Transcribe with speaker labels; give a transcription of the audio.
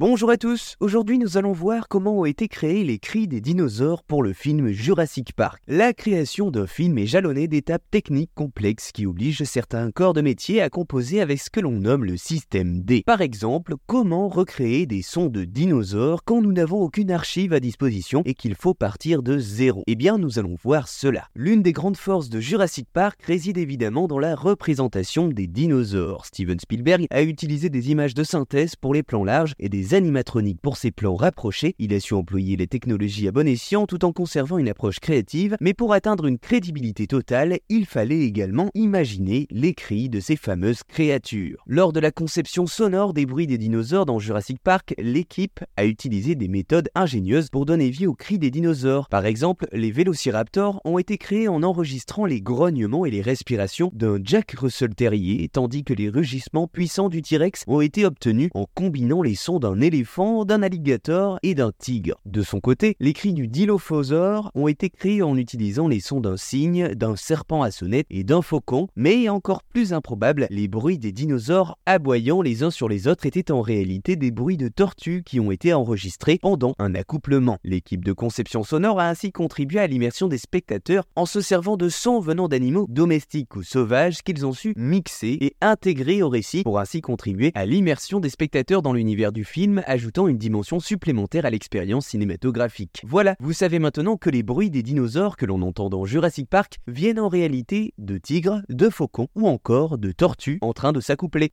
Speaker 1: Bonjour à tous, aujourd'hui nous allons voir comment ont été créés les cris des dinosaures pour le film Jurassic Park. La création d'un film est jalonnée d'étapes techniques complexes qui obligent certains corps de métier à composer avec ce que l'on nomme le système D. Par exemple, comment recréer des sons de dinosaures quand nous n'avons aucune archive à disposition et qu'il faut partir de zéro Eh bien nous allons voir cela. L'une des grandes forces de Jurassic Park réside évidemment dans la représentation des dinosaures. Steven Spielberg a utilisé des images de synthèse pour les plans larges et des animatroniques pour ses plans rapprochés, il a su employer les technologies à bon escient tout en conservant une approche créative, mais pour atteindre une crédibilité totale, il fallait également imaginer les cris de ces fameuses créatures. Lors de la conception sonore des bruits des dinosaures dans Jurassic Park, l'équipe a utilisé des méthodes ingénieuses pour donner vie aux cris des dinosaures. Par exemple, les vélociraptors ont été créés en enregistrant les grognements et les respirations d'un Jack Russell Terrier, tandis que les rugissements puissants du T-Rex ont été obtenus en combinant les sons d'un d'un éléphant, d'un alligator et d'un tigre. De son côté, les cris du dilophosaure ont été créés en utilisant les sons d'un cygne, d'un serpent à sonnette et d'un faucon, mais encore plus improbable, les bruits des dinosaures aboyant les uns sur les autres étaient en réalité des bruits de tortues qui ont été enregistrés pendant un accouplement. L'équipe de conception sonore a ainsi contribué à l'immersion des spectateurs en se servant de sons venant d'animaux domestiques ou sauvages qu'ils ont su mixer et intégrer au récit pour ainsi contribuer à l'immersion des spectateurs dans l'univers du ajoutant une dimension supplémentaire à l'expérience cinématographique. Voilà, vous savez maintenant que les bruits des dinosaures que l'on entend dans Jurassic Park viennent en réalité de tigres, de faucons ou encore de tortues en train de s'accoupler.